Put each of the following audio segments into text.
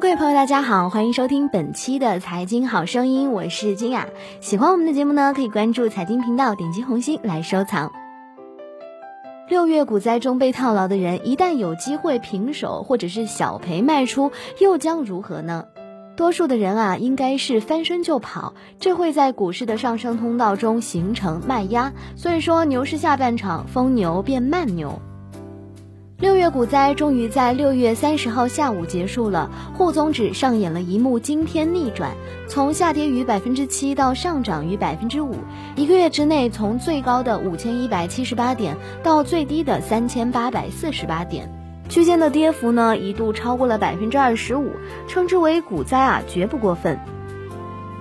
各位朋友，大家好，欢迎收听本期的财经好声音，我是金雅。喜欢我们的节目呢，可以关注财经频道，点击红心来收藏。六月股灾中被套牢的人，一旦有机会平手或者是小赔卖出，又将如何呢？多数的人啊，应该是翻身就跑，这会在股市的上升通道中形成卖压，所以说牛市下半场疯牛变慢牛。六月股灾终于在六月三十号下午结束了，沪综指上演了一幕惊天逆转，从下跌逾百分之七到上涨逾百分之五，一个月之内从最高的五千一百七十八点到最低的三千八百四十八点，区间的跌幅呢一度超过了百分之二十五，称之为股灾啊，绝不过分。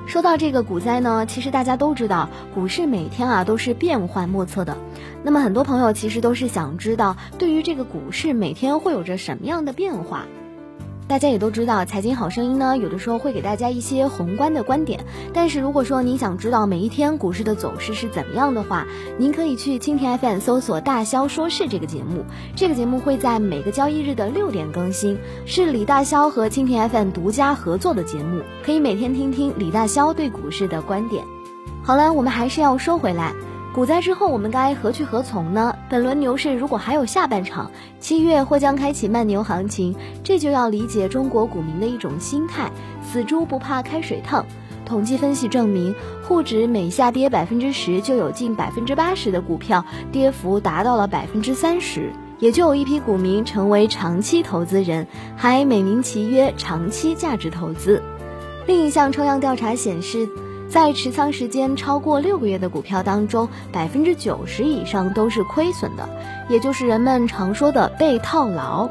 说到这个股灾呢，其实大家都知道，股市每天啊都是变幻莫测的。那么很多朋友其实都是想知道，对于这个股市每天会有着什么样的变化。大家也都知道，财经好声音呢，有的时候会给大家一些宏观的观点。但是如果说您想知道每一天股市的走势是怎么样的话，您可以去蜻蜓 FM 搜索“大肖说事”这个节目。这个节目会在每个交易日的六点更新，是李大肖和蜻蜓 FM 独家合作的节目，可以每天听听李大肖对股市的观点。好了，我们还是要说回来。股灾之后，我们该何去何从呢？本轮牛市如果还有下半场，七月或将开启慢牛行情，这就要理解中国股民的一种心态：死猪不怕开水烫。统计分析证明，沪指每下跌百分之十，就有近百分之八十的股票跌幅达到了百分之三十，也就有一批股民成为长期投资人，还美名其曰长期价值投资。另一项抽样调查显示。在持仓时间超过六个月的股票当中，百分之九十以上都是亏损的，也就是人们常说的被套牢。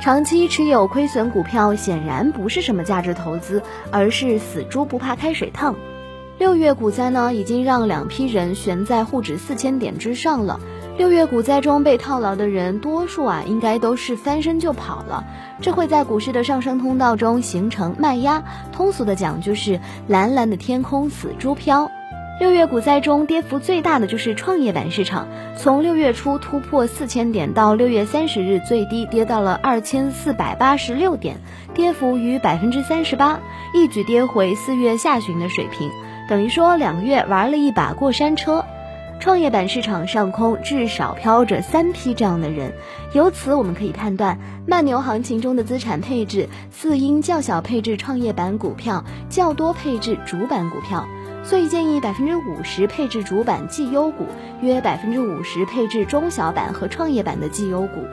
长期持有亏损股票显然不是什么价值投资，而是死猪不怕开水烫。六月股灾呢，已经让两批人悬在沪指四千点之上了。六月股灾中被套牢的人，多数啊应该都是翻身就跑了，这会在股市的上升通道中形成卖压。通俗的讲，就是蓝蓝的天空死猪飘。六月股灾中跌幅最大的就是创业板市场，从六月初突破四千点到六月三十日最低跌到了二千四百八十六点，跌幅逾百分之三十八，一举跌回四月下旬的水平，等于说两个月玩了一把过山车。创业板市场上空至少飘着三批这样的人，由此我们可以判断，慢牛行情中的资产配置似应较小配置创业板股票，较多配置主板股票，所以建议百分之五十配置主板绩优股，约百分之五十配置中小板和创业板的绩优股。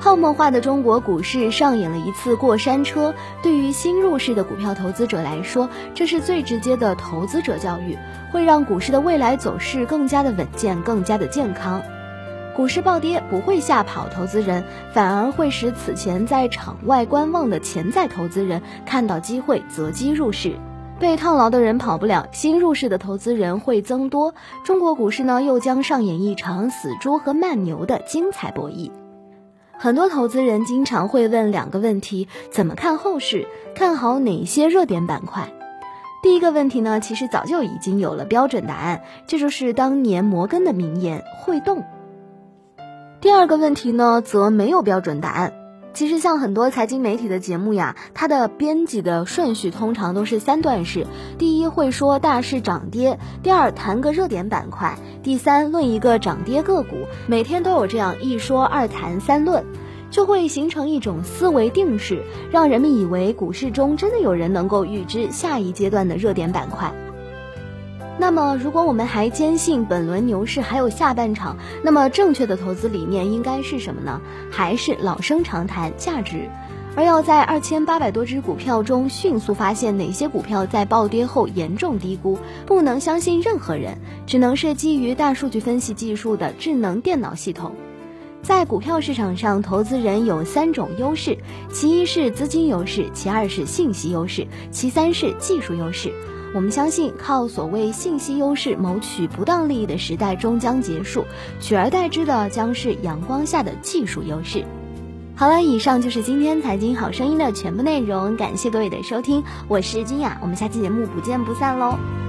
泡沫化的中国股市上演了一次过山车，对于新入市的股票投资者来说，这是最直接的投资者教育，会让股市的未来走势更加的稳健，更加的健康。股市暴跌不会吓跑投资人，反而会使此前在场外观望的潜在投资人看到机会择机入市。被套牢的人跑不了，新入市的投资人会增多。中国股市呢，又将上演一场死猪和慢牛的精彩博弈。很多投资人经常会问两个问题：怎么看后市？看好哪些热点板块？第一个问题呢，其实早就已经有了标准答案，这就是当年摩根的名言：会动。第二个问题呢，则没有标准答案。其实像很多财经媒体的节目呀，它的编辑的顺序通常都是三段式：第一会说大势涨跌，第二谈个热点板块，第三论一个涨跌个股。每天都有这样一说二谈三论，就会形成一种思维定式，让人们以为股市中真的有人能够预知下一阶段的热点板块。那么，如果我们还坚信本轮牛市还有下半场，那么正确的投资理念应该是什么呢？还是老生常谈价值，而要在二千八百多只股票中迅速发现哪些股票在暴跌后严重低估，不能相信任何人，只能是基于大数据分析技术的智能电脑系统。在股票市场上，投资人有三种优势：其一是资金优势，其二是信息优势，其三是技术优势。我们相信，靠所谓信息优势谋取不当利益的时代终将结束，取而代之的将是阳光下的技术优势。好了，以上就是今天财经好声音的全部内容，感谢各位的收听，我是金雅，我们下期节目不见不散喽。